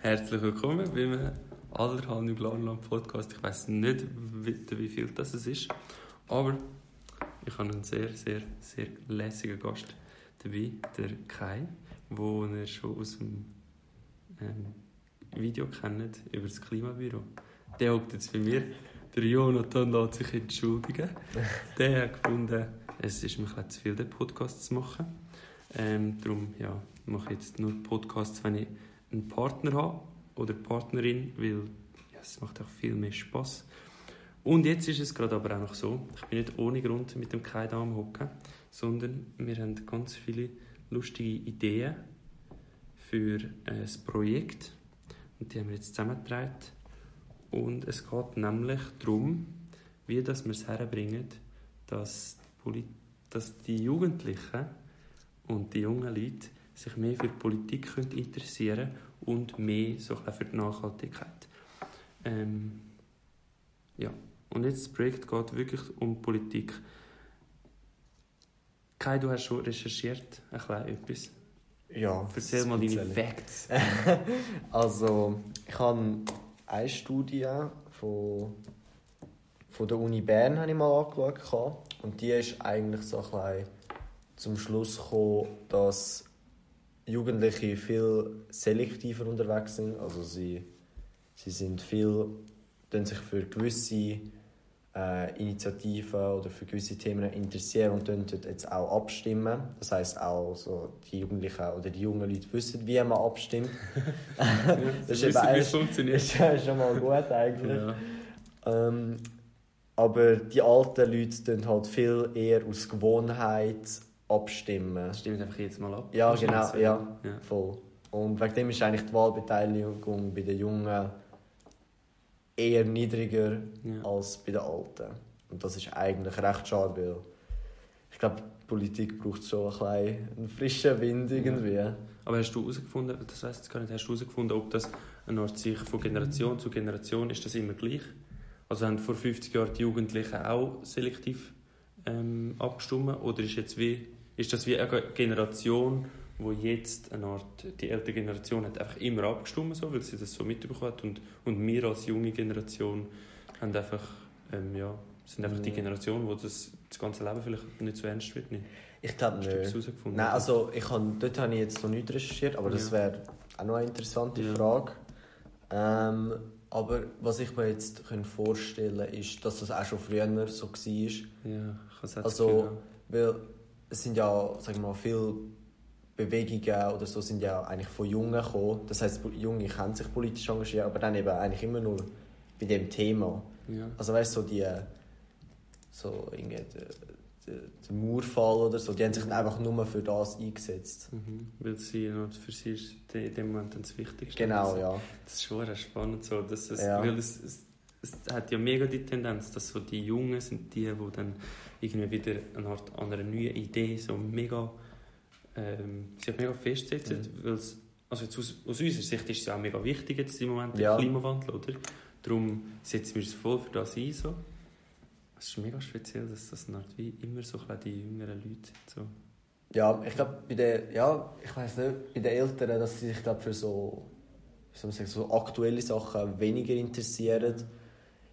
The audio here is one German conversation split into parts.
Herzlich willkommen beim allerhalben Glarland Podcast. Ich weiß nicht, wie, viel das ist, aber ich habe einen sehr, sehr, sehr lässigen Gast dabei, der Kai, wo ihr schon aus dem ähm, Video kennt über das Klimabüro. Der hockt jetzt bei mir. Der Jonathan lässt sich entschuldigen. Der hat gefunden, es ist mir zu viel, den Podcast zu machen. Ähm, darum ja, mache ich jetzt nur Podcasts, wenn ich einen Partner habe oder Partnerin, weil ja, es macht auch viel mehr Spaß. Und jetzt ist es gerade aber auch noch so, ich bin nicht ohne Grund mit dem Kai da am Hocken, sondern wir haben ganz viele lustige Ideen für ein Projekt und die haben wir jetzt zusammengetragen. Und es geht nämlich darum, wie dass wir es herbringen, dass, dass die Jugendlichen und die jungen Leute sich mehr für die Politik interessieren und mehr so für die Nachhaltigkeit. Ähm, ja. Und jetzt das Projekt geht wirklich um Politik. Kai, du hast schon recherchiert, ein klein etwas. Ja. Erzähl mal deine Facts. also, ich habe eine Studie von, von der Uni Bern habe ich mal angeschaut. Und die ist eigentlich so ein bisschen zum Schluss gekommen, dass Jugendliche viel selektiver unterwegs sind. Also sie, sie sind viel, sich für gewisse äh, Initiativen oder für gewisse Themen interessieren und dort jetzt auch abstimmen. Das heißt auch so, die Jugendlichen oder die jungen Leute wissen, wie man abstimmt. ja, das ist wissen, wie es funktioniert. ist schon mal gut eigentlich. Ja. Ähm, aber die alten Leute tun halt viel eher aus Gewohnheit abstimmen. Stimmt einfach jetzt mal ab. Ja, genau, ja, ja, voll. Und wegen dem ist eigentlich die Wahlbeteiligung bei den Jungen eher niedriger ja. als bei den Alten. Und das ist eigentlich recht schade, weil ich glaube, die Politik braucht schon ein einen frischen Wind irgendwie. Ja. Aber hast du herausgefunden, das weiss ich gar nicht, hast du herausgefunden, ob das eine Art sich von Generation zu Generation ist das immer gleich? Also haben vor 50 Jahren die Jugendlichen auch selektiv ähm, abgestimmt oder ist jetzt wie ist das wie eine Generation, wo jetzt eine Art, die ältere Generation hat einfach immer abgestimmt, so, weil sie das so mitbekommen hat und, und wir als junge Generation haben einfach, ähm, ja, sind einfach die Generation, wo das, das ganze Leben vielleicht nicht so ernst wird. Nicht? Ich glaube nicht. Nein, also ich hab, dort habe ich jetzt noch nicht recherchiert, aber ja. das wäre auch noch eine interessante ja. Frage. Ähm, aber was ich mir jetzt vorstellen kann, ist, dass das auch schon früher so war. Ja, ich kann Also, weil es sind ja, sagen wir mal, viele Bewegungen oder so sind ja eigentlich von Jungen gekommen. Das heißt, Junge können sich politisch engagieren, aber dann eben eigentlich immer nur bei dem Thema. Ja. Also weißt du, so die so irgendwie der, Mauerfall oder so, die haben sich dann einfach nur für das eingesetzt. Mhm. Weil sie für sie ist in dem Moment das Wichtigste. Genau, also, ja. Das ist schon spannend so, dass es, ja. weil es, es, es hat ja mega die Tendenz, dass so die Jungen sind die, die dann irgendwie wieder eine Art an einer neuen Idee so mega, ähm, sich mega festsetzen, mhm. weil also aus, aus unserer Sicht ist es auch mega wichtig jetzt im Moment, der Klimawandel, oder? Darum setzen wir uns voll für das ein, so. Es ist mega speziell, dass das wie immer so die jüngeren Leute sind, so. Ja, ich glaube, bei den, ja, ich weiß nicht, bei den Eltern, dass sie sich glaub, für so, wie soll man sagen, so aktuelle Sachen weniger interessieren.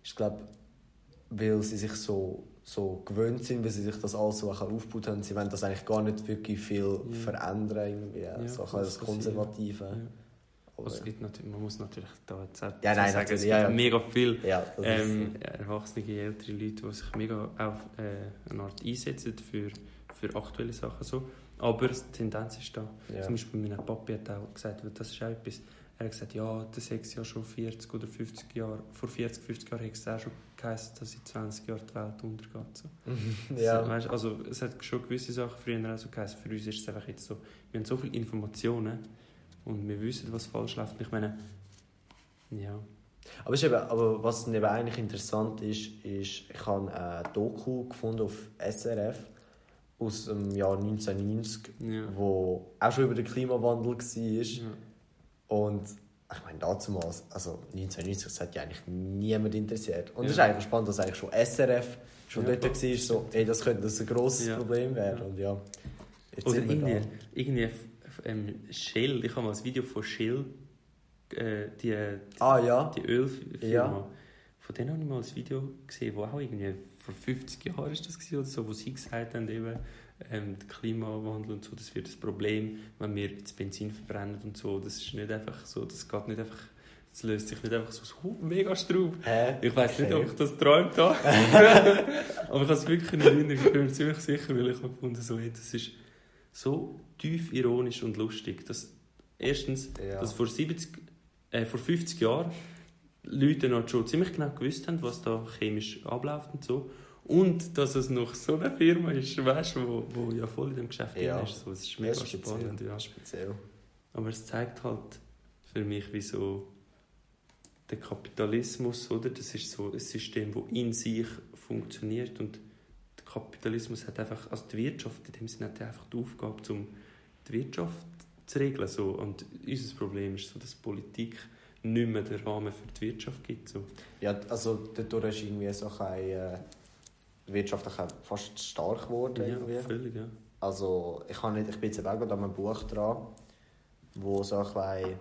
Ich glaube, weil sie sich so so gewöhnt sind, weil sie sich das alles so aufgebaut haben. Sie wollen das eigentlich gar nicht wirklich viel ja. verändern, irgendwie. Ja, so das Konservative. Ja. Also es gibt natürlich, man muss natürlich da jetzt auch ja, nein, sagen, es gibt ja, mega viele ähm, erwachsene, ältere Leute, die sich mega auf äh, eine Art einsetzen für, für aktuelle Sachen. So. Aber die Tendenz ist da. Zum Beispiel mein Papi hat auch gesagt, das ist auch etwas, er hat gesagt, ja, das hat ja schon 40 oder 50 Jahre, vor 40, 50 Jahren hat es auch schon geheißen, dass in 20 Jahren die Welt untergeht. So. ja. so, weißt, also es hat schon gewisse Sachen früher auch so geheißen. Für uns ist es einfach jetzt so, wir haben so viele Informationen und wir wissen, was falsch läuft. Ich meine, ja. Aber, eben, aber was eben eigentlich interessant ist, ist, ich habe ein Doku gefunden auf SRF aus dem Jahr 1990, ja. wo auch schon über den Klimawandel war. Ja. Und ich meine, damals, also 1990, das hat ja eigentlich niemand interessiert. Und es ja. ist einfach spannend, dass eigentlich schon SRF schon ja, dort war, so, ey, das könnte das ein grosses ja. Problem werden. Und ja, jetzt Oder irgendwie, irgendwie ähm, Shell, ich habe mal ein Video von Shell äh, die, die, Ah ja. die Ölfirma. Ja. Von denen habe ich mal ein Video gesehen, wo auch irgendwie vor 50 Jahren ist das gewesen oder so, wo sie gesagt haben, eben, ähm, der Klimawandel und so, das wird das Problem, wenn wir das Benzin verbrennen und so. Das ist nicht einfach so, das geht nicht einfach, das löst sich nicht einfach so aus mega Straub. Hä? Ich weiß nicht, ob ich das geträumt habe. Aber ich habe es wirklich in Erinnerung. Ich bin mir ziemlich sicher, weil ich habe gefunden, so, hey, das ist so tief ironisch und lustig. Dass erstens, Ja. dass vor, 70, äh, vor 50 Jahren Leute noch schon ziemlich genau gewusst haben, was da chemisch abläuft und so. Und dass es noch so eine Firma ist, weißt du, wo, wo ja voll in dem Geschäft Ja. ist. So, es ist mega speziell. spannend. Ja. Speziell. Aber es zeigt halt für mich, wie so der Kapitalismus, oder? Das ist so ein System, das in sich funktioniert und der Kapitalismus hat einfach, also die Wirtschaft in dem Sinne hat ja einfach die Aufgabe, um die Wirtschaft zu regeln. So. Und unser Problem ist so, dass die Politik nicht mehr den Rahmen für die Wirtschaft gibt. So. Ja, also dadurch ist irgendwie so ein, äh, die Wirtschaft auch fast stark geworden. irgendwie. Ja, völlig, ja. Also ich, kann nicht, ich bin jetzt auch gerade an einem Buch dran, wo so ein bisschen,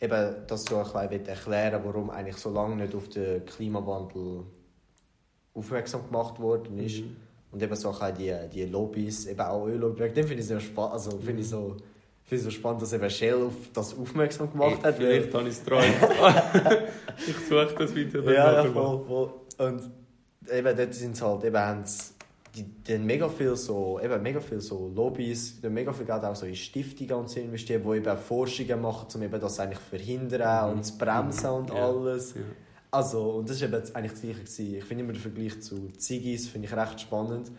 eben das so ein bisschen erklären warum eigentlich so lange nicht auf den Klimawandel aufmerksam gemacht worden ist. Mhm. Und eben so ein die, die Lobbys, eben auch Öllobby, den finde ich sehr spannend, also finde ich so... finde so spannend, dass eben Shell auf das aufmerksam gemacht hat. Vielleicht habe ich es geträumt. ich suche das Video dann Ja, ja, voll, voll. Und eben dort sind halt, eben haben die, die mega viel so, eben mega viel so Lobbys, die mega viel Geld auch so in Stiftungen und so investieren, die eben Forschungen machen, um eben das eigentlich verhindern Mhm. und zu bremsen und Ja. alles. Ja. Also, und das ist eben eigentlich das Gleiche gewesen. Ich finde immer den Vergleich zu Ziggis, finde ich recht spannend.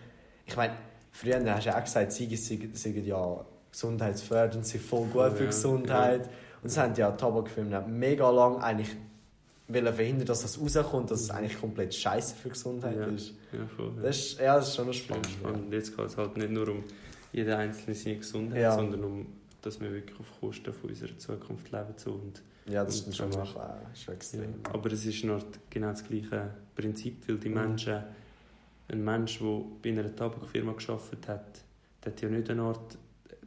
Ich meine, früher hast du ja auch gesagt, Ziggis sind, ja gesundheitsfördernd, sind voll gut für Ja, Gesundheit. Und es haben ja Tabakfirmen mega lang eigentlich wollen verhindern, dass das rauskommt, dass es eigentlich komplett scheiße für Gesundheit Ja. ist. Ja, voll, ja. Das ist, ja, das ist schon spannend. spannend. Jetzt geht es halt nicht nur um jede einzelne seine Gesundheit, sondern um, dass wir wirklich auf Kosten von unserer Zukunft leben. So. Und, Ja, das ist Und schon, so. noch, äh, schon extrem. Aber es ist noch genau das gleiche Prinzip, weil die Mhm. Menschen, ein Mensch, der bei einer Tabakfirma geschafft hat, der hat ja nicht eine Art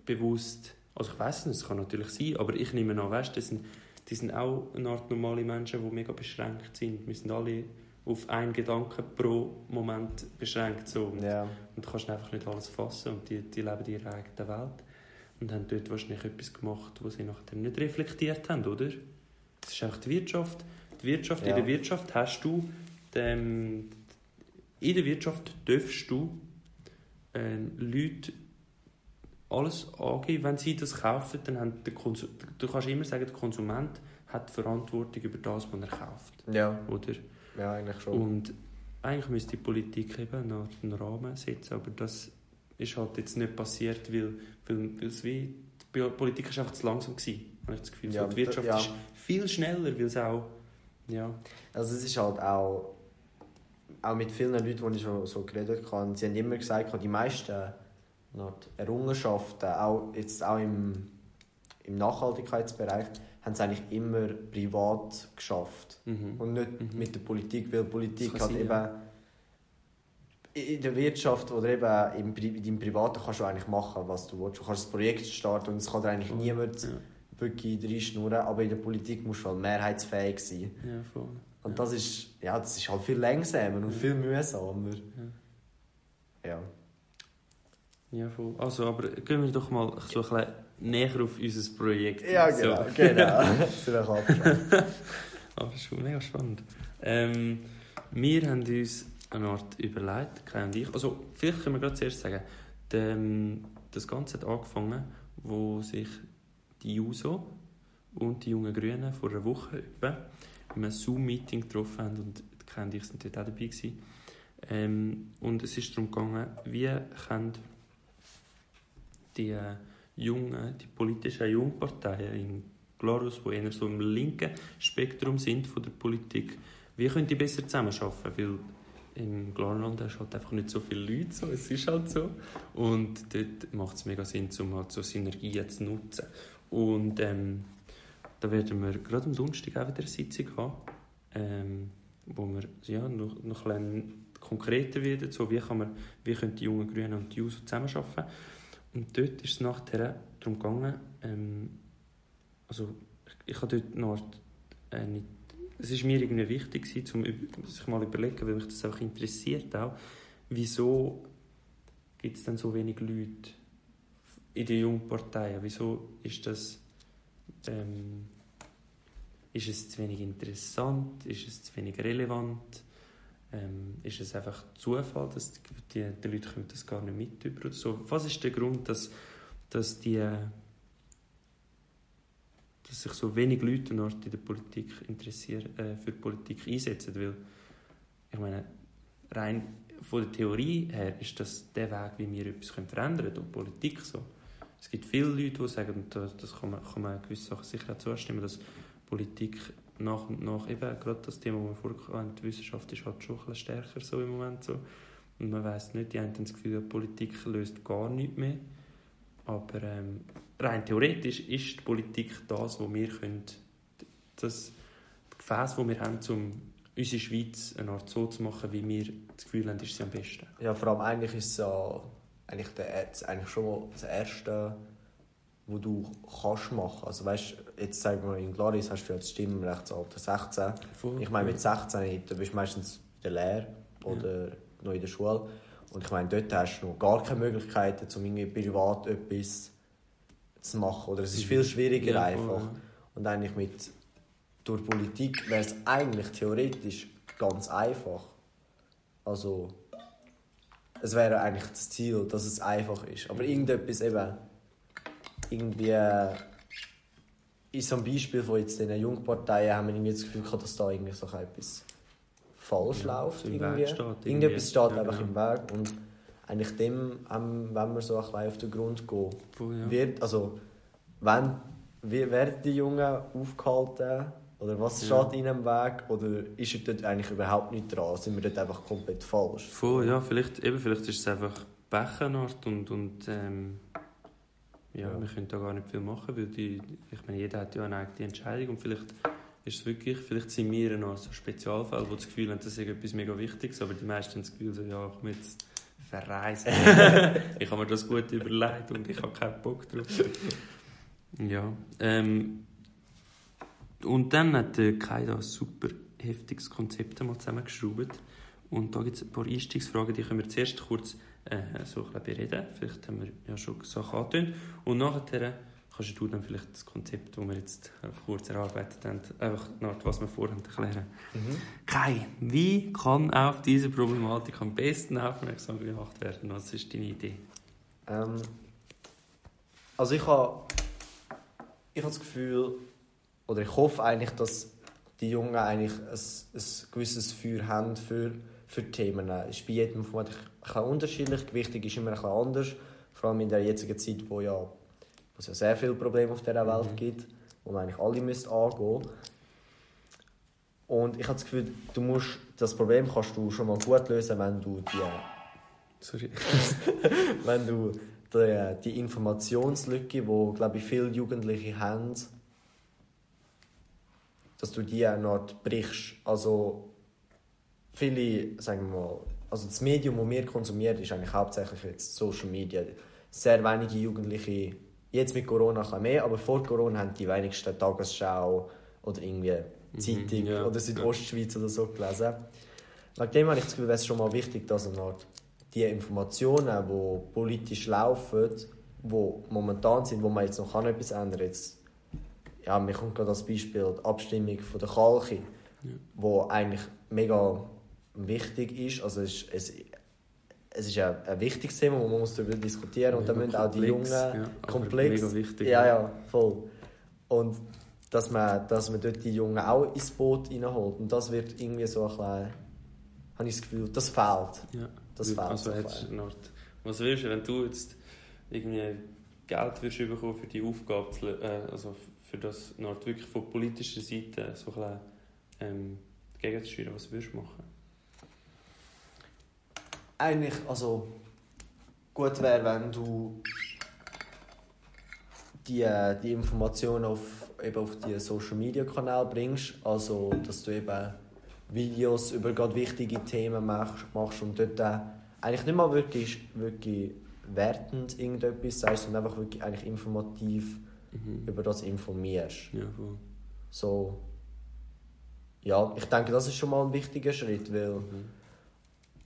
bewusst, also ich weiß nicht, es kann natürlich sein, aber ich nehme an, weißt, das sind, die sind auch eine Art normale Menschen, die mega beschränkt sind. Wir sind alle auf einen Gedanken pro Moment beschränkt. So. Und Ja. Und du kannst einfach nicht alles fassen und die, die leben in ihrer eigenen Welt. Und haben dort wahrscheinlich etwas gemacht, was sie nachher nicht reflektiert haben, oder? Das ist einfach die Wirtschaft. Die Wirtschaft Ja. In der Wirtschaft hast du... Ähm, in der Wirtschaft darfst du ähm, Leute alles angeben. Wenn sie das kaufen, dann haben der du kannst immer sagen, der Konsument hat Verantwortung über das, was er kauft. Ja. Oder? ja, eigentlich schon. Und eigentlich müsste die Politik eben Art einen Rahmen setzen, aber das ist halt jetzt nicht passiert, weil, weil, weil es wie, die Politik ist einfach zu langsam gewesen, habe ich das Gefühl. Ja, so, die Wirtschaft ja. ist viel schneller, weil es auch, ja, Also es ist halt auch, auch mit vielen Leuten, die ich schon so geredet habe, sie haben immer gesagt, die meisten Errungenschaften, auch, jetzt auch im, im Nachhaltigkeitsbereich, haben sie eigentlich immer privat geschafft. mhm. Und nicht Mhm. mit der Politik, weil Politik hat eben ja. in der Wirtschaft oder eben im, Pri- in deinem Privaten kannst du eigentlich machen, was du willst. Du kannst ein Projekt starten und es kann dir eigentlich niemand ja, wirklich reinschnurren, aber in der Politik musst du halt mehrheitsfähig sein. ja, voll. Und das ist, ja, das ist halt viel langsamer und viel mühsamer. Ja. Ja, voll. Also, aber gehen wir doch mal so ein bisschen näher auf unser Projekt. Ja, So. genau. genau. Das ist auch. Ah, das ist schon mega spannend. Ähm, wir haben uns eine Art überlegt, Kai und ich. Also, vielleicht können wir gerade zuerst sagen, ähm, das Ganze hat angefangen, wo sich die JUSO und die jungen Grünen vor einer Woche etwa in einem Zoom-Meeting getroffen haben und die Kai und ich sind dort auch dabei gewesen. Ähm, und es ist darum gegangen, wie können die äh, jungen, die politischen Jungparteien in Glarus, die eher so im linken Spektrum sind von der Politik, wie können die besser zusammenarbeiten? Weil im Glarland hast du halt einfach nicht so viele Leute, so. es ist halt so. Und dort macht es mega Sinn, um halt so Synergien zu nutzen. Und ähm, da werden wir gerade am Donnerstag auch wieder eine Sitzung haben, ähm, wo wir ja, noch, noch ein bisschen konkreter werden, so wie, kann man, wie können die jungen Grünen und die JUSO zusammenarbeiten. Und dort ist es nachher darum gegangen, ähm, also ich habe dort noch äh, nicht, es ist mir irgendwie wichtig gewesen, um sich mal überlegen, weil mich das einfach interessiert auch, wieso gibt es denn so wenig Leute in den jungen Parteien? Wieso ist das ähm, ist es zu wenig interessant? Ist es zu wenig relevant? Ähm, ist es einfach Zufall, dass die, die, die Leute das gar nicht mit über so? Was ist der Grund, dass, dass, die, dass sich so wenig Leute in der Politik interessieren, äh, für die Politik einsetzen? Weil, ich meine, rein von der Theorie her ist das der Weg, wie wir etwas verändern können, durch Politik so. Es gibt viele Leute, die sagen, und das kann man, kann man gewisse Sachen sicher auch zustimmen, dass Politik nach und nach, eben gerade das Thema, das wir hatten, die Wissenschaft ist halt schon ein stärker so im Moment so. Und man weiß nicht, die haben das Gefühl, die Politik löst gar nichts mehr. Aber ähm, rein theoretisch ist die Politik das, wo wir können, das Gefäß, das wir haben, um unsere Schweiz eine Art so zu machen, wie wir das Gefühl haben, ist sie am besten. Ja, vor allem eigentlich ist es ja eigentlich, der, eigentlich schon das Erste, was du kannst machen. Also weißt, jetzt sagen wir in Glaris hast du ja das Stimmrechtsalter 16. Voll. Ich meine mit 16 du bist meistens in der Lehre oder ja. noch in der Schule. Und ich meine, dort hast du noch gar keine Möglichkeiten, um irgendwie privat etwas zu machen. Oder es ist viel schwieriger ja, einfach. Ja. Und eigentlich mit durch Politik wäre es eigentlich theoretisch ganz einfach. Also es wäre eigentlich das Ziel, dass es einfach ist. Aber irgendetwas eben irgendwie in so einem Beispiel von jetzt den Jungparteien haben wir irgendwie das Gefühl gehabt, dass da irgendwie so etwas falsch ja, läuft. Irgendwie. Steht irgendwie. Irgendetwas steht ja, einfach genau. im Weg und eigentlich dem, wenn wir so ein auf den Grund gehen, oh, ja. wird, also wenn, wie werden die Jungen aufgehalten oder was steht ja. ihnen im Weg? Oder ist er dort eigentlich überhaupt nicht dran? Sind wir dort einfach komplett falsch? Voll, ja, vielleicht, eben, vielleicht ist es einfach Beckenart und, und ähm, ja, ja, wir können da gar nicht viel machen, weil die, ich meine, jeder hat ja eine eigene Entscheidung und vielleicht ist es wirklich, vielleicht sind wir noch so Spezialfälle, die das Gefühl haben, das ist etwas mega Wichtiges, aber die meisten haben das Gefühl, so, ja, ich jetzt verreisen. ich habe mir das gut überlegt und ich habe keinen Bock drauf. ja, ähm, und dann hat der Kai da ein super heftiges Konzept einmal zusammengeschraubt. Und da gibt es ein paar Einstiegsfragen, die können wir zuerst kurz äh, so ein bereden. Vielleicht haben wir ja schon Sachen angetönt. Und nachher kannst du dann vielleicht das Konzept, das wir jetzt kurz erarbeitet haben, einfach nach was wir vorhaben, erklären. Mhm. Kai, wie kann auf diese Problematik am besten aufmerksam gemacht werden? Was ist deine Idee? Ähm, also ich habe ich hab das Gefühl, oder ich hoffe eigentlich, dass die Jungen eigentlich ein, ein gewisses Feuer haben für, für Themen. Es ist bei jedem vermutlich ein unterschiedlich. Wichtig ist immer ein anders. Vor allem in der jetzigen Zeit, wo, ja, wo es ja sehr viele Probleme auf dieser Welt mhm. gibt, wo man eigentlich alle müsst angehen Und ich habe das Gefühl, du musst, das Problem kannst du schon mal gut lösen, wenn du die... Sorry. wenn du die, die Informationslücke, die, glaube ich, viele Jugendliche haben, dass du die auch brichst. Also viele, sagen wir mal, also das Medium, das wir konsumieren, ist eigentlich hauptsächlich jetzt Social Media. Sehr wenige Jugendliche, jetzt mit Corona ein mehr, aber vor Corona haben die wenigsten Tagesschau oder irgendwie mhm, Zeitung ja, oder Südostschweiz ja. oder so gelesen. Wegen dem habe ich das Gefühl, es schon mal wichtig, dass eine die Informationen, die politisch laufen, die momentan sind, wo man jetzt noch etwas ändern kann, jetzt ja, mir kommt gerade das Beispiel die Abstimmung von der Kalki, ja. wo eigentlich mega wichtig ist. Also es ist, es, es ist ein, ein wichtiges Thema, wo man muss darüber diskutieren muss. und da müssen auch die Jungen ja, komplex. Mega wichtig. Ja, ja, voll. Und dass man, dass man dort die Jungen auch ins Boot reinholt. Und das wird irgendwie so ein bisschen, habe ich das Gefühl, das fehlt. Ja. Das fehlt also so was willst du, wenn du jetzt irgendwie Geld wirst bekommen für die Aufgabe, äh, also für das Nord wirklich von politischer Seite so ein bisschen, ähm, gegenzusteuern? Was würdest du machen? Eigentlich, also gut wäre, wenn du die, die Informationen auf, eben auf die Social Media Kanäle bringst, also dass du eben Videos über gerade wichtige Themen machst, machst und dort äh, eigentlich nicht mal wirklich, wirklich wertend irgendetwas sagst, sondern einfach wirklich eigentlich informativ Mhm. über das informierst. Ja, voll. So, ja, ich denke, das ist schon mal ein wichtiger Schritt, weil, Mhm.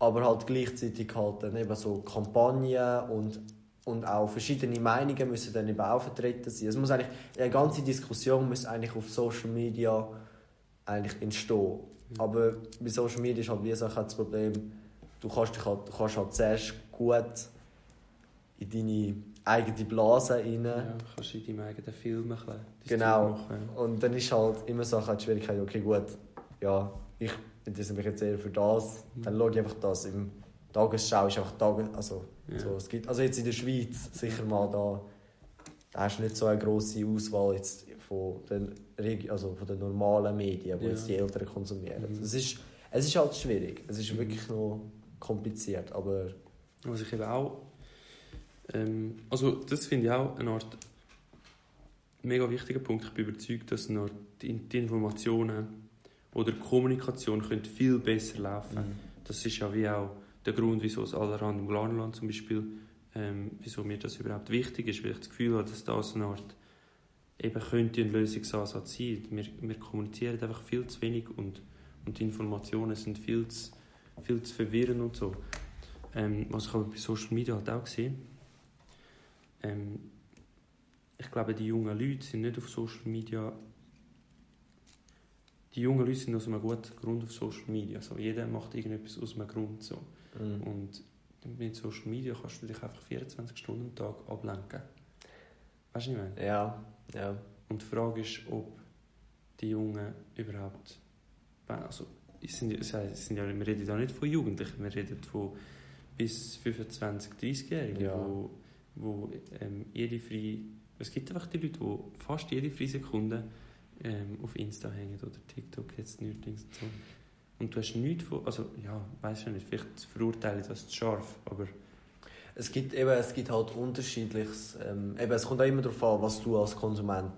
Aber halt gleichzeitig halt dann eben so Kampagnen und, und auch verschiedene Meinungen müssen dann eben auch vertreten sein. Es muss eigentlich, eine ganze Diskussion muss eigentlich auf Social Media eigentlich entstehen. Mhm. Aber bei Social Media ist halt wie gesagt das Problem, du kannst dich halt, du kannst halt zuerst gut in deine eigene Blase rein. Ja, du kannst in deinem eigenen Film ein bisschen Genau. Und dann ist halt immer so die Schwierigkeit, okay gut, ja, ich interessiere mich jetzt eher für das, dann schaue ich einfach das. Im Tagesschau ist einfach Tages... Also, Ja. so, es gibt, also jetzt in der Schweiz sicher mal da, da hast du nicht so eine grosse Auswahl jetzt von den, Regi- also von den normalen Medien, die Ja. jetzt die Eltern konsumieren. Mhm. Es, ist, es ist halt schwierig, es ist Mhm. wirklich noch kompliziert, aber Was ich eben auch. Ähm, also, das finde ich auch eine Art mega wichtiger Punkt. Ich bin überzeugt, dass die Informationen oder die Kommunikation könnte viel besser laufen Das ist ja wie auch der Grund, wieso das Allerhand im Glarnerland zum Beispiel, ähm, wieso mir das überhaupt wichtig ist, weil ich das Gefühl habe, dass das eine Art eben könnte ein Lösungsansatz sein. Wir, wir kommunizieren einfach viel zu wenig und, und die Informationen sind viel zu, viel zu verwirrend und so. Ähm, was ich aber bei Social Media halt auch sehe, ähm, ich glaube, die jungen Leute sind nicht auf Social Media. Die jungen Leute sind aus einem guten Grund auf Social Media. Also jeder macht irgendetwas aus einem Grund. So. mhm. Und mit Social Media kannst du dich einfach 24 Stunden am Tag ablenken. Weißt du, was ich meine? ja, ja. Und die Frage ist, ob die Jungen überhaupt. Also, es sind, es sind ja, wir reden ja nicht von Jugendlichen, wir reden von bis 25, 30-Jährigen, Ja. wo, wo ähm, jede freie. Es gibt einfach die Leute, die fast jede freie Sekunde ähm, auf Insta hängen oder TikTok jetzt neuerdings und so. Und du hast nichts von. Also, ja, weiß ich nicht, vielleicht verurteile ich das zu scharf, aber. Es gibt, eben, es gibt halt unterschiedliches. Ähm, eben, es kommt auch immer darauf an, was du als Konsument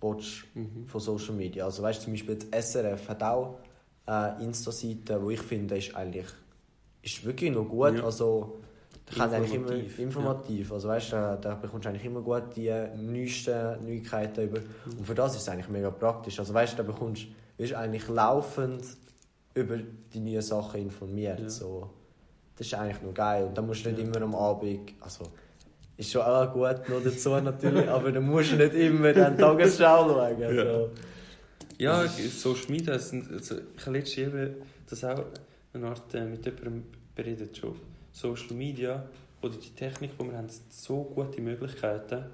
willst Mhm. von Social Media. Also weißt, zum Beispiel das SRF hat auch eine Insta-Seite, wo ich finde, ist eigentlich ist wirklich noch gut. Ja. Also ich kann eigentlich immer Informativ, informativ. Also weißt, da, da bekommst du eigentlich immer gut die neuesten Neuigkeiten über. Und für das ist es eigentlich mega praktisch. Also weißt, da bekommst wirst eigentlich laufend über die neuen Sachen informiert. Ja. So. Das ist eigentlich noch geil. Und dann musst du nicht Ja. immer am Abend, also ist schon auch gut noch dazu natürlich, aber dann musst du nicht immer die Tagesschau schauen. Ja. So. Ja, Social Media, also ich habe letztens eben das auch eine Art äh, mit jemandem beredet schon. Social Media oder die Technik, die wir haben, so gute Möglichkeiten,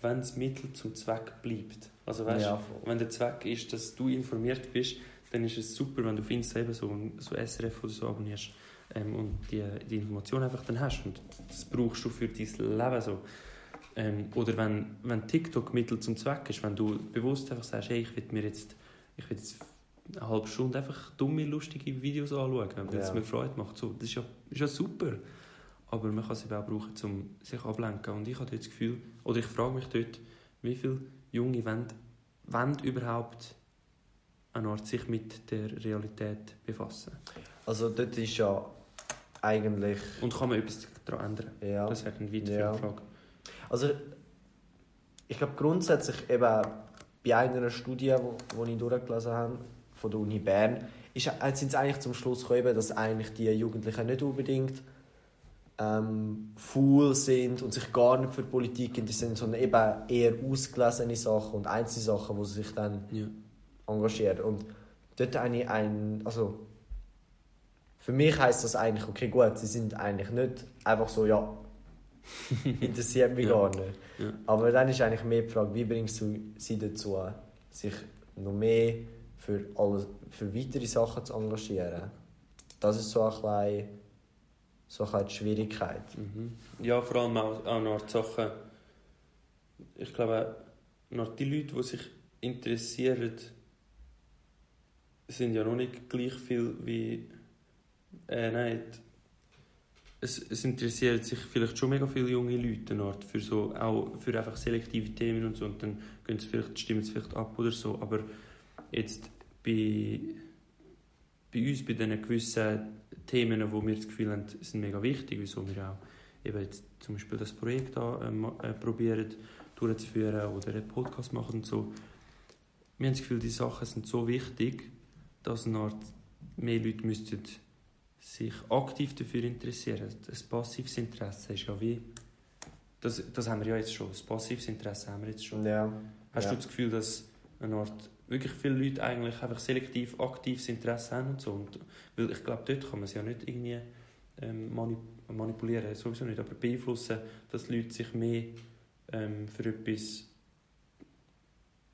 wenn das Mittel zum Zweck bleibt. Also weißt, Ja, wenn der Zweck ist, dass du informiert bist, dann ist es super, wenn du auf Insta eben so, so SRF oder so abonnierst ähm, und die, die Information einfach dann hast. Und das brauchst du für dein Leben so. Ähm, oder wenn, wenn TikTok Mittel zum Zweck ist, wenn du bewusst einfach sagst, hey, ich will mir jetzt, ich will jetzt eine halbe Stunde einfach dumme, lustige Videos anschauen, es Ja. mir Freude macht. So, das ist ja, ist ja super. Aber man kann es eben auch brauchen, um sich ablenken. Und ich habe dort das Gefühl, oder ich frage mich dort, wie viele Junge wollen, wollen überhaupt eine Art sich mit der Realität befassen. Also dort ist ja eigentlich... Und kann man etwas daran ändern? Ja. Das wäre eine weitere Ja. Frage. Also, ich glaube grundsätzlich eben bei einer Studie, die ich durchgelesen habe, von der Uni Bern, ist, äh, sind sie eigentlich zum Schluss gekommen, dass eigentlich die Jugendlichen nicht unbedingt ähm, faul sind und sich gar nicht für Politik interessieren, sondern eben eher ausgelesene Sachen und einzelne Sachen, wo sie sich dann Ja. engagieren. Und dort eine ein, also für mich heißt das eigentlich, okay gut, sie sind eigentlich nicht einfach so, ja, interessiert mich Ja. gar nicht. Ja. Aber dann ist eigentlich mehr die Frage, wie bringst du sie dazu, sich noch mehr für, alles, für weitere Sachen zu engagieren? Das ist so ein bisschen, so ein Schwierigkeit. Mhm. Ja, vor allem auch, auch noch die Sachen. Ich glaube, noch die Leute, die sich interessieren, sind ja noch nicht gleich viel wie. Äh, nein. Es, es interessieren sich vielleicht schon mega viele junge Leute für so, auch für einfach selektive Themen und so. Und dann gehen sie vielleicht, stimmen sie vielleicht ab oder so. Aber jetzt bei, bei uns, bei diesen gewissen Themen, wo wir das Gefühl haben, sind mega wichtig, wieso wir auch eben jetzt zum Beispiel das Projekt ähm, äh, probieren durchzuführen oder einen Podcast machen und so. Wir haben das Gefühl, die Sachen sind so wichtig, dass eine Art mehr Leute müssten sich aktiv dafür interessieren. Das passives Interesse ist ja wie... Das, das haben wir ja jetzt schon. Das passives Interesse haben wir jetzt schon. Ja. Hast ja. du das Gefühl, dass eine Art wirklich viele Leute eigentlich einfach selektiv aktives Interesse haben und so? Und, weil ich glaube, dort kann man es ja nicht irgendwie ähm, manip manipulieren, sowieso nicht, aber beeinflussen, dass Leute sich mehr ähm, für etwas,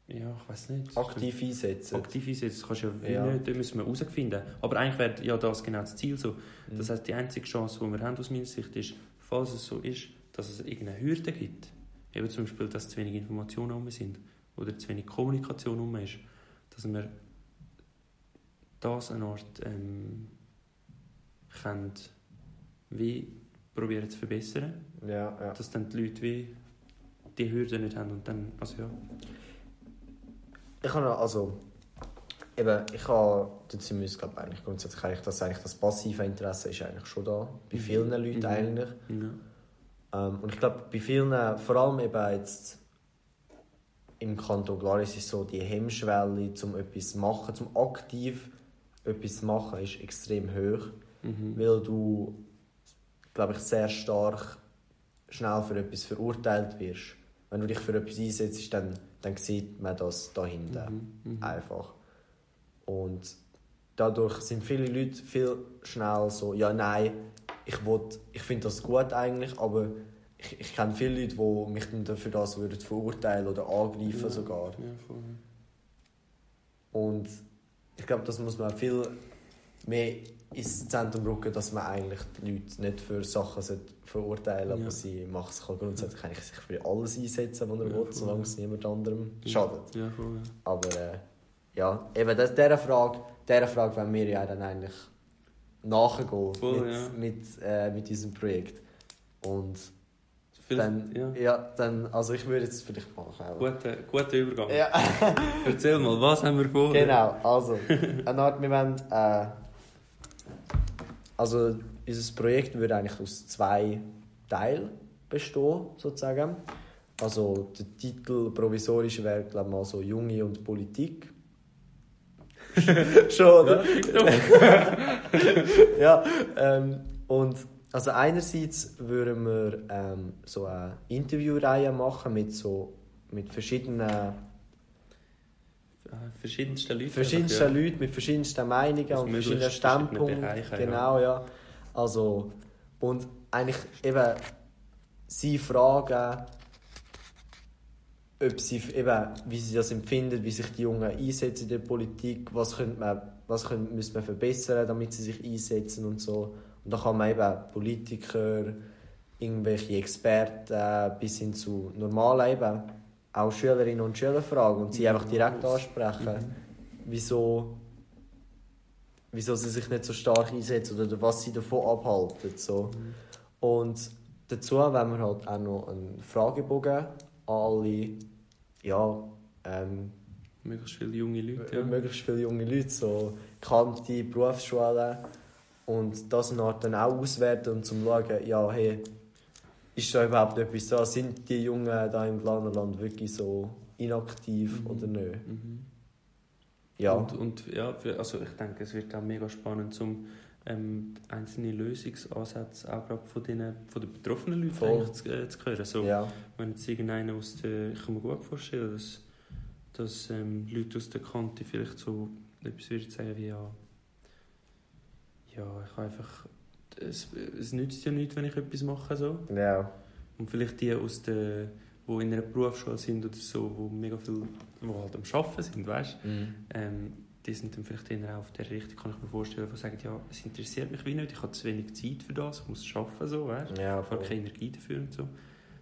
ja, ich weiß nicht, Aktiv einsetzen. aktiv einsetzen. Das kannst du ja, wie Ja. nicht, das müssen wir herausfinden. Aber eigentlich wäre ja das genau das Ziel so. Mhm. Das heißt, die einzige Chance, die wir haben aus meiner Sicht ist, falls es so ist, dass es irgendeine Hürde gibt. Eben zum Beispiel, dass zu wenig Informationen herum sind oder zu wenig Kommunikation herum ist. Dass wir das eine Art ähm, können, wie probieren zu verbessern, Ja, ja. dass dann die Leute wie die Hürde nicht haben und dann, also ja. Ich habe also eben, ich habe dazu müssen, glaube eigentlich grundsätzlich eigentlich, dass eigentlich das passive Interesse ist eigentlich schon da bei Mhm. vielen Leuten Mhm. eigentlich. ja. Ähm, und ich glaube bei vielen, vor allem eben jetzt im Kanton Glaris ist so die Hemmschwelle zum etwas machen, zum aktiv etwas machen, ist extrem hoch, Mhm. weil du, glaube ich, sehr stark schnell für etwas verurteilt wirst. Wenn du dich für etwas einsetzt, dann, dann sieht man das dahinter Mhm. Mhm. einfach. Und dadurch sind viele Leute viel schnell so, ja, nein, ich, ich finde das gut eigentlich, aber ich, ich kenne viele Leute, die mich dann für das würden verurteilen oder angreifen Ja. sogar. Ja, voll. Und ich glaube, das muss man viel mehr ins Zentrum rücken, dass man eigentlich die Leute nicht für Sachen verurteilen sollte, Ja. aber sie machen sich halt grundsätzlich eigentlich sich für alles einsetzen, was er Ja, will, voll. solange es niemand anderem schadet. Ja, voll. ja. Aber äh, ja, eben das, dieser Frage, dieser Frage wollen wir ja dann eigentlich nachgehen Voll, mit, mit, äh, mit diesem Projekt. Und dann, ja. ja. dann, also ich würde jetzt vielleicht machen. Guter, guter Übergang. Ja, Erzähl mal, was haben wir vor? genau. Also, eine Art, wir wollen, äh, also unser Projekt würde eigentlich aus zwei Teilen bestehen, sozusagen. Also der Titel provisorisch wäre, glaube ich, mal so Junge und Politik. Schon, oder? ja, ähm, und also einerseits würden wir ähm, so eine Interviewreihe machen mit so mit verschiedenen Äh, verschiedenste Leute. verschiedensten einfach, Leuten mit verschiedensten Meinungen Aus und verschiedenen Standpunkten. Bereichen, ja. genau, ja. Also und eigentlich eben sie fragen, ob sie eben, wie sie das empfinden, wie sich die Jungen einsetzen in der Politik, was könnte man, was könnte, müsste man verbessern, damit sie sich einsetzen und so. Und da kann man eben Politiker, irgendwelche Experten bis hin zu normalen eben auch Schülerinnen und Schüler fragen und sie einfach direkt ansprechen, ja. wieso, wieso sie sich nicht so stark einsetzen oder was sie davon abhalten. So. Mhm. Und dazu wollen wir halt auch noch einen Fragebogen an alle, ja, ähm, Möglichst viele junge Leute. Ja. möglichst viele junge Leute, so Kante, Berufsschulen und das eine Art dann auch auswerten und zum schauen, ja, hey, ist da überhaupt etwas da? Sind die Jungen da im Planerland wirklich so inaktiv Mhm. oder nicht? Mhm. Ja, Und, und ja, für, also ich denke, es wird auch mega spannend, um ähm, einzelne Lösungsansätze auch gerade von, den, von den betroffenen Leuten Voll. zu, äh, zu hören. So, ja, Wenn jetzt irgendeiner aus der, ich kann mir gut vorstellen, dass, dass ähm, Leute aus der Kante vielleicht so etwas würden sagen wie ja, ja, ich einfach, es, es nützt ja nichts, wenn ich etwas mache so. ja, Und vielleicht die aus der, wo in einer Berufsschule sind oder so, wo mega viel, wo halt am Arbeiten sind, weißt mhm. ähm, die sind dann vielleicht eher auf der Richtung, kann ich mir vorstellen, die sagen, ja, es interessiert mich wie nicht, ich habe zu wenig Zeit für das, ich muss arbeiten, so, weißt? ja, ich habe keine Energie dafür und so.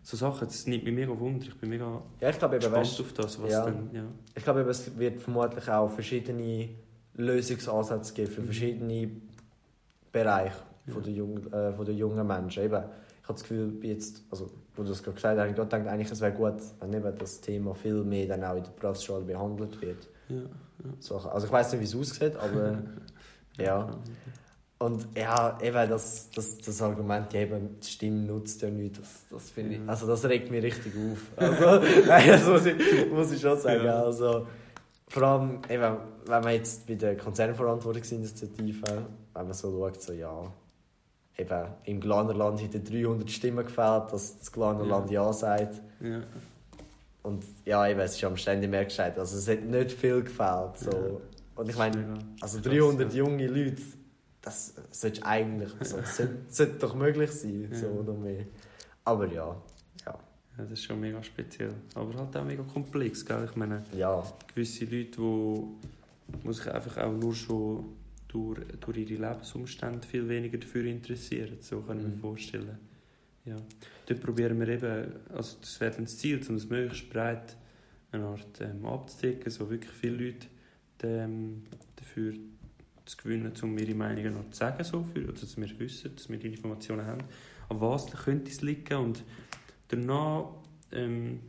So Sachen, das nimmt mich mega wunder, ich bin mega ja, ich glaube eben, gespannt weißt, auf das, was ja. dann, ja. ich glaube es wird vermutlich auch verschiedene Lösungsansätze geben für Mhm. verschiedene Bereiche Ja. von der, jungen, äh, von der jungen Menschen. Eben, ich habe das Gefühl, jetzt, also, wo du das gerade gesagt hast, ich gedacht, eigentlich, es wäre gut, wenn eben das Thema viel mehr dann auch in der Berufsschule behandelt wird. Ja, So, also ich weiß nicht, wie es aussieht, aber ja. Und ja, eben das, das, das Argument, ja, eben, die Stimme nutzt ja nichts, das, das finde ich, Ja. also das regt mich richtig auf. Also, nein, das muss ich, muss ich schon sagen. Ja. Also, vor allem, eben, wenn man jetzt bei der Konzernverantwortungsinitiative, wenn man so schaut, so ja, eben, im Glanerland hätten 300 Stimmen gefällt, dass das Glanerland ja, sagt. Ja. Und ja, eben, es ist am Ständig mehr gescheit. Also es hat nicht viel gefällt. So. Ja. Und ich meine, also krass, 300 ja. junge Leute, das sollte eigentlich, also, sollte, sollte doch möglich sein, so Ja. oder mehr. Aber ja, ja, ja, das ist schon mega speziell. Aber halt auch mega komplex, gell? Ich meine, ja, gewisse Leute, die die sich einfach auch nur schon durch, durch ihre Lebensumstände viel weniger dafür interessieren. So kann ich mir Mhm. vorstellen. Ja. Dort probieren wir eben, also das wäre dann das Ziel, um es möglichst breit eine Art ähm, abzudecken, so wirklich viele Leute ähm, dafür zu gewinnen, um ihre Meinungen noch zu sagen, so für, oder dass wir wissen, dass wir die Informationen haben. An was könnte es liegen und danach ähm,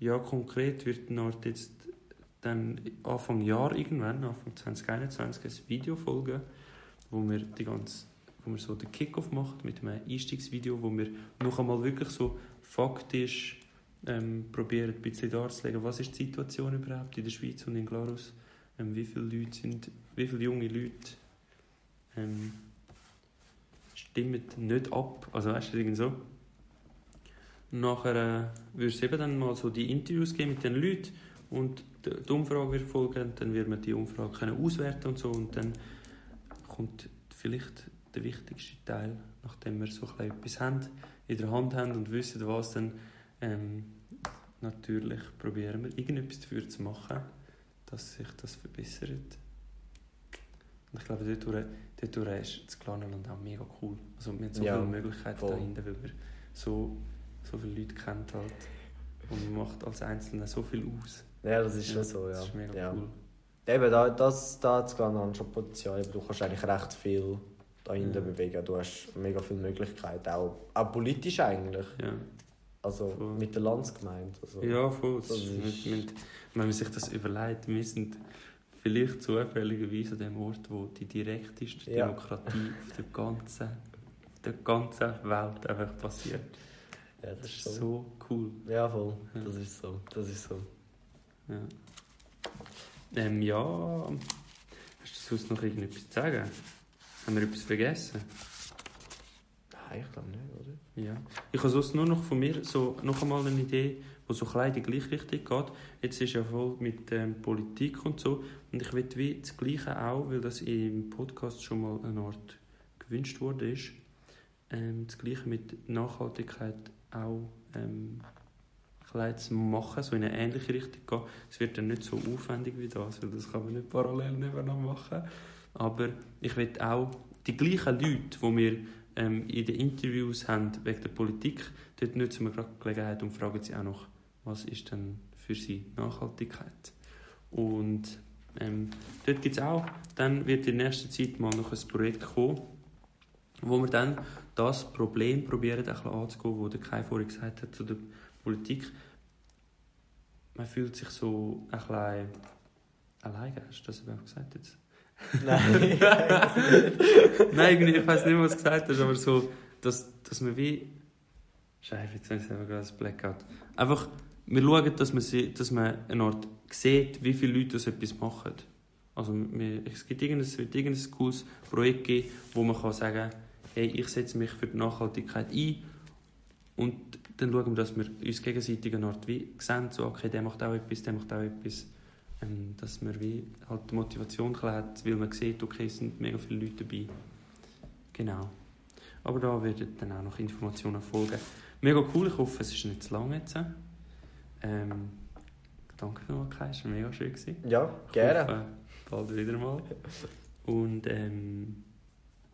ja, konkret wird Nord jetzt dann Anfang Jahr irgendwann, Anfang 2021, ein Video folgen, wo wir die ganze, wo wir so den Kickoff machen mit einem Einstiegsvideo, wo wir noch einmal wirklich so faktisch ähm, probieren, ein bisschen darzulegen, was ist die Situation überhaupt in der Schweiz und in Glarus, ähm, wie viele Leute sind, wie viele junge Leute ähm, stimmen nicht ab, also weißt du, irgendwie so. Nachher äh, wird es eben dann mal so die Interviews geben mit den Leuten und die, Umfrage wird folgen. Dann wird man die Umfrage können auswerten und so und dann kommt vielleicht der wichtigste Teil, nachdem wir so etwas haben, in der Hand haben und wissen, was dann ähm, natürlich probieren wir irgendetwas dafür zu machen, dass sich das verbessert. Und ich glaube, dort, dort ist das Glanerland auch mega cool. Also wir haben so Ja, viele Möglichkeiten voll. dahinter, weil wir so, so viele Leute kennt halt. Und man macht als Einzelner so viel aus. Ja, das ist Ja, schon so, ja. Das ist mega ja. cool. Eben, da, das, da hat es gar schon Potenzial. Du kannst eigentlich recht viel dahinter Ja. bewegen. Du hast mega viele Möglichkeiten, auch, auch politisch eigentlich. Ja, Also Voll. mit der Landsgemeinde. Also, ja voll. Das Das ist, mit, mit, wenn man sich das überlegt, wir sind vielleicht zufälligerweise an dem Ort, wo die direkteste Ja. Demokratie auf der ganzen, der ganzen Welt einfach passiert. ja, das Das ist so. so cool. Ja, voll. Das ist so. Das ist so. Ja. Ähm, ja. Hast du sonst noch irgendetwas zu sagen? Haben wir etwas vergessen? Nein, ich glaube nicht, oder? Ja. Ich habe sonst nur noch von mir so noch einmal eine Idee, die so klein in die gleiche Richtung geht. Jetzt ist ja voll mit ähm, Politik und so. Und ich will wie das Gleiche auch, weil das im Podcast schon mal eine Art gewünscht wurde, ist, ähm, das Gleiche mit Nachhaltigkeit auch ähm, klein zu machen, so in eine ähnliche Richtung gehen. Es wird dann nicht so aufwendig wie das, weil das kann man nicht parallel nebeneinander machen. Aber ich will auch die gleichen Leute, die wir ähm, in den Interviews haben wegen der Politik, dort nutzen wir gerade die Gelegenheit und fragen sie auch noch, was ist denn für sie Nachhaltigkeit? Und ähm, dort gibt es auch, dann wird in nächster Zeit mal noch ein Projekt kommen, wo wir dann das Problem probieren, ein bisschen anzugehen, wo der Kai vorhin gesagt hat zu der Politik. Man fühlt sich so ein bisschen alleine, hast du das überhaupt gesagt jetzt? Nein. Nein, ich weiß nicht, was du gesagt hast, aber so, dass, dass man wie. Scheiße, jetzt habe ich selber gerade ein Blackout. Einfach, wir schauen, dass man, sie, dass man eine Art sieht, wie viele Leute das etwas machen. Also, wir, es, gibt irgendein, es wird irgendein cooles Projekt geben, wo man kann sagen hey, ich setze mich für die Nachhaltigkeit ein. Und dann schauen wir, dass wir uns gegenseitig eine Art wie sehen, so, okay, der macht auch etwas, der macht auch etwas. Ähm, dass man wie halt die Motivation hat, weil man sieht, okay, es sind mega viele Leute dabei. Genau. Aber da werden dann auch noch Informationen folgen. Mega cool, ich hoffe, es ist nicht zu lang jetzt. Ähm, danke vielmals, Kai, es war mega schön. Gewesen. Ja, Ich gerne. hoffe, bald wieder mal. Und ähm,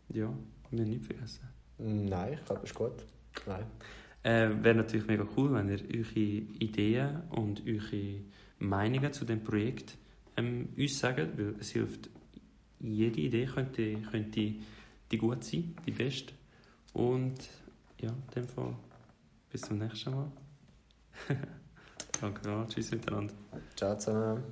ja, wir haben nichts vergessen. Nein, ich glaube, das ist gut. Nein. Äh, Wäre natürlich mega cool, wenn ihr eure Ideen und eure Meinungen zu dem Projekt ähm, uns sagt, weil es hilft. Jede Idee könnte, könnte die gut sein, die beste. Und ja, in dem Fall bis zum nächsten Mal. Danke tschüss miteinander. Ciao zusammen.